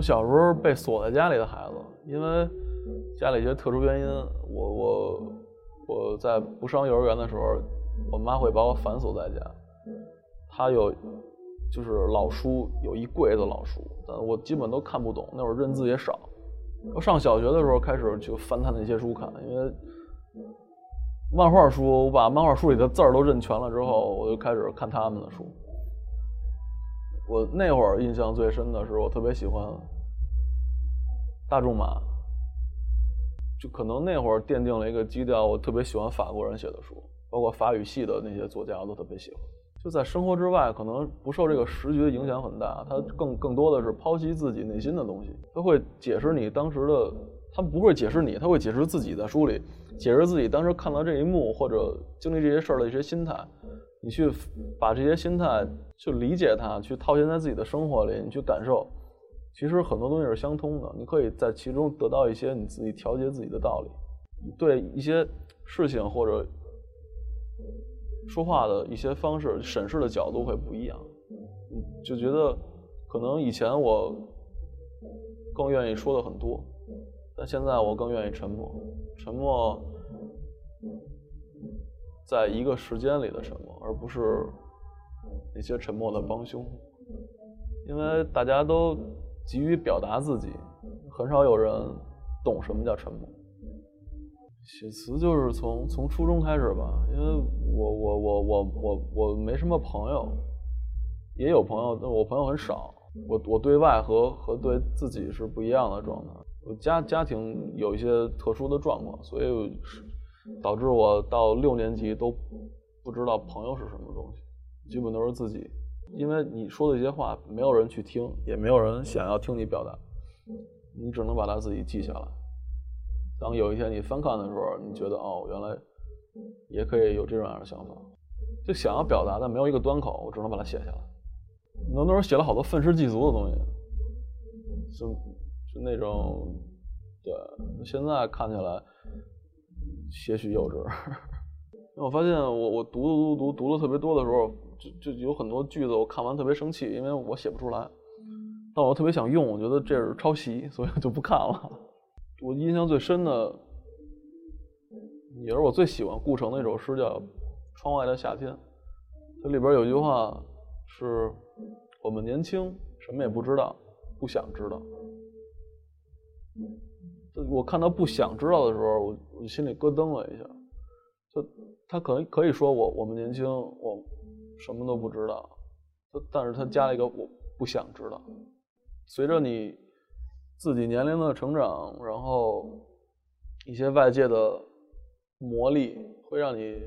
我小时候被锁在家里的孩子，因为家里一些特殊原因，我我我在不上幼儿园的时候，我妈会把我反锁在家。她有就是老书，有一柜子老书，但我基本都看不懂。那会儿认字也少。我上小学的时候开始就翻她那些书看，因为漫画书，我把漫画书里的字儿都认全了之后，我就开始看他们的书。我那会儿印象最深的是，我特别喜欢大仲马，就可能那会儿奠定了一个基调。我特别喜欢法国人写的书，包括法语系的那些作家，我都特别喜欢。就在生活之外，可能不受这个时局的影响很大。他更更多的是剖析自己内心的东西，他会解释你当时的，他不会解释你，他会解释自己在书里，解释自己当时看到这一幕或者经历这些事儿的一些心态。你去把这些心态去理解它，去套现在自己的生活里，你去感受，其实很多东西是相通的。你可以在其中得到一些你自己调节自己的道理，对一些事情或者说话的一些方式、审视的角度会不一样。就觉得可能以前我更愿意说的很多，但现在我更愿意沉默，沉默。在一个时间里的沉默，而不是那些沉默的帮凶，因为大家都急于表达自己，很少有人懂什么叫沉默。写词就是从从初中开始吧，因为我我我我我我没什么朋友，也有朋友，但我朋友很少。我我对外和和对自己是不一样的状态。我家家庭有一些特殊的状况，所以。导致我到六年级都不知道朋友是什么东西，基本都是自己。因为你说的一些话，没有人去听，也没有人想要听你表达，你只能把它自己记下来。当有一天你翻看的时候，你觉得哦，原来也可以有这种样的想法，就想要表达，但没有一个端口，我只能把它写下来。那那时候写了好多愤世嫉俗的东西，就就那种，对，现在看起来。些许幼稚，我发现我我读读读读读的特别多的时候，就就有很多句子我看完特别生气，因为我写不出来，但我特别想用，我觉得这是抄袭，所以我就不看了。我印象最深的，也是我最喜欢顾城的一首诗，叫《窗外的夏天》。它里边有一句话是：“我们年轻，什么也不知道，不想知道。”我看到不想知道的时候，我我心里咯噔了一下。就他可能可以说我我们年轻，我什么都不知道，但是他加了一个我不想知道。随着你自己年龄的成长，然后一些外界的磨砺会让你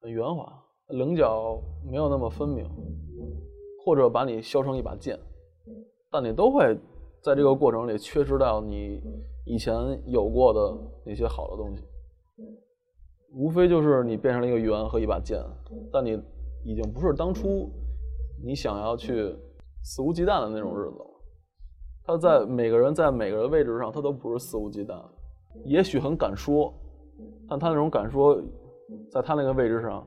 很圆滑，棱角没有那么分明，或者把你削成一把剑，但你都会。在这个过程里，缺失掉你以前有过的那些好的东西，无非就是你变成了一个圆和一把剑，但你已经不是当初你想要去肆无忌惮的那种日子了。他在每个人在每个人位置上，他都不是肆无忌惮，也许很敢说，但他那种敢说，在他那个位置上，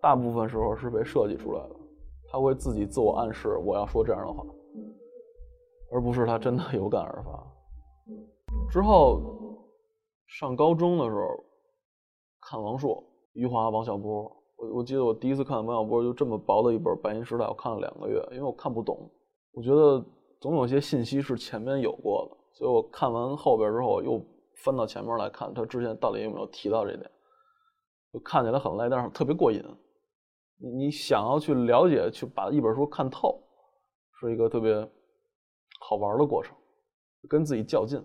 大部分时候是被设计出来的，他会自己自我暗示我要说这样的话。而不是他真的有感而发。之后上高中的时候看王朔、余华、王小波，我我记得我第一次看王小波就这么薄的一本《白银时代》，我看了两个月，因为我看不懂。我觉得总有些信息是前面有过的，所以我看完后边之后又翻到前面来看他之前到底有没有提到这点。就看起来很累，但是特别过瘾。你你想要去了解，去把一本书看透，是一个特别。好玩的过程，跟自己较劲，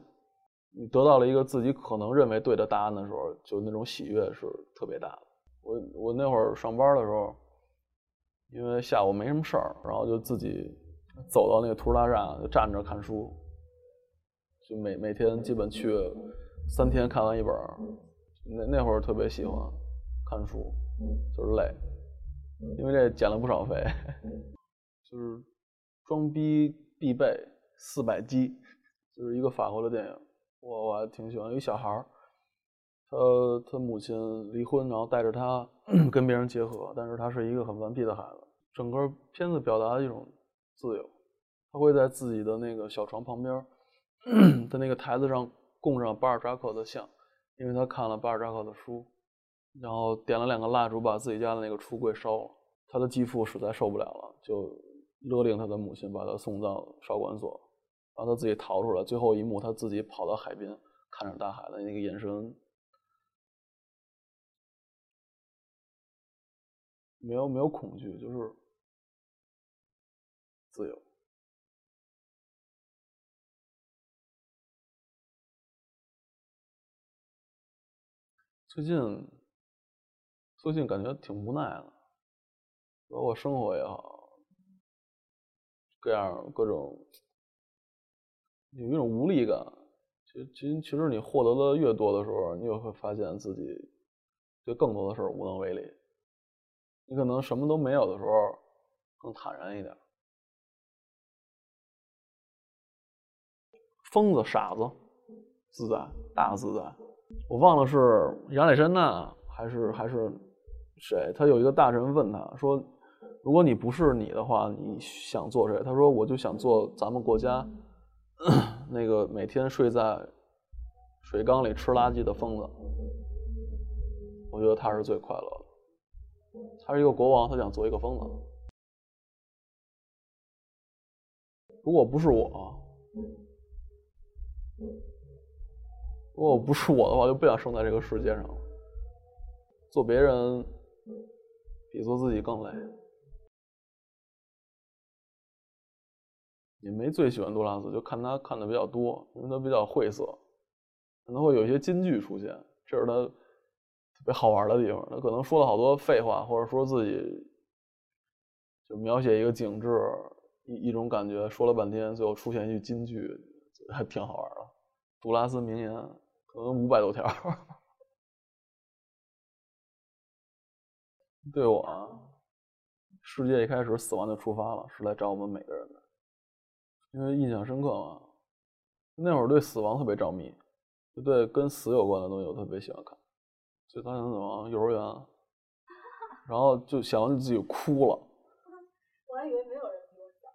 你得到了一个自己可能认为对的答案的时候，就那种喜悦是特别大的。我我那会儿上班的时候，因为下午没什么事儿，然后就自己走到那个图书大厦就站着看书，就每每天基本去三天看完一本。那那会儿特别喜欢看书，就是累，因为这减了不少肥，就是装逼必备。四百击，就是一个法国的电影，我我还挺喜欢。一小孩儿，他他母亲离婚，然后带着他 跟别人结合，但是他是一个很顽皮的孩子。整个片子表达一种自由，他会在自己的那个小床旁边的 那个台子上供上巴尔扎克的像，因为他看了巴尔扎克的书，然后点了两个蜡烛，把自己家的那个橱柜烧了。他的继父实在受不了了，就勒令他的母亲把他送到少管所，然后他自己逃出来。最后一幕，他自己跑到海边，看着大海的那个眼神，没有没有恐惧，就是自由。最近，最近感觉挺无奈的，包括生活也好，各样各种，有一种无力感。其实，其实，其实你获得的越多的时候，你也会发现自己对更多的事无能为力。你可能什么都没有的时候，更坦然一点。疯子、傻子，自在，大自在。我忘了是亚历山大还是还是谁？他有一个大臣问他说：“如果你不是你的话，你想做谁？”他说：“我就想做咱们国家 那个每天睡在水缸里吃垃圾的疯子。我觉得他是最快乐的。他是一个国王，他想做一个疯子。如果不是我。”如果不是我的话，就不想生在这个世界上。做别人比做自己更累。也没最喜欢杜拉斯，就看他看的比较多，因为他比较晦涩，可能会有一些金句出现，这是他特别好玩的地方。他可能说了好多废话，或者说自己就描写一个景致，一一种感觉，说了半天，最后出现一句金句，还挺好玩的。杜拉斯名言。可能五百多条。对我，世界一开始死亡就出发了，是来找我们每个人的，因为印象深刻嘛。那会儿对死亡特别着迷，就对跟死有关的东西我特别喜欢看。最早想怎么，幼儿园，然后就想完就自己哭了。我还以为没有人比我早。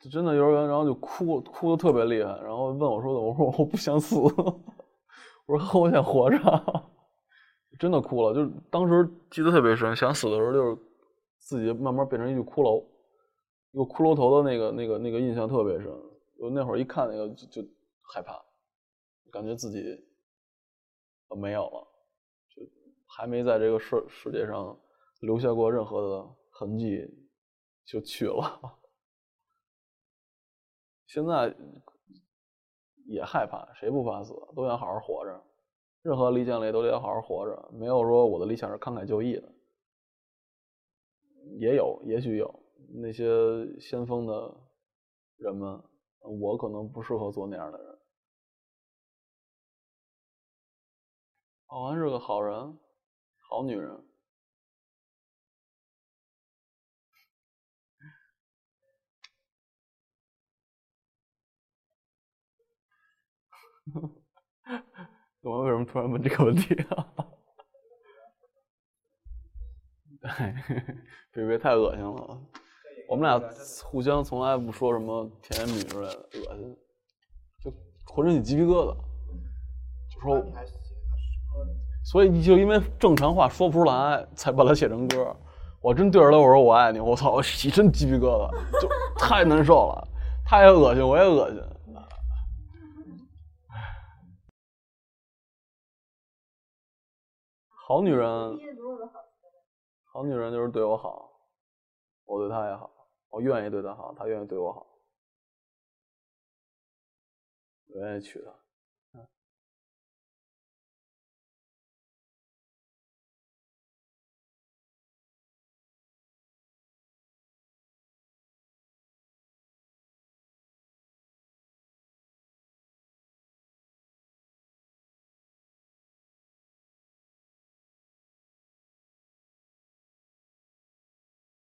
就真的幼儿园，然后就哭，哭的特别厉害，然后问我说的，我说我不想死。我说我想活着，真的哭了。就当时记得特别深，想死的时候就是自己慢慢变成一具骷髅，个骷髅头的那个、那个、那个印象特别深。我那会儿一看那个就就害怕，感觉自己没有了，就还没在这个世世界上留下过任何的痕迹，就去了。现在。也害怕，谁不怕死？都想好好活着。任何理想里都得好好活着，没有说我的理想是慷慨就义的。也有，也许有那些先锋的人们，我可能不适合做那样的人。保安是个好人，好女人。我为什么突然问这个问题啊？别别太恶心了。我们俩互相从来不说什么甜言蜜语之类的，恶心，就浑身起鸡皮疙瘩。就说，所以就因为正常话说不出来，才把它写成歌。我真对着他我说我爱你，我操，我一身鸡皮疙瘩，就太难受了，他也恶心，我也恶心。好女人，好女人就是对我好，我对她也好，我愿意对她好，她愿意对我好，我愿意娶她。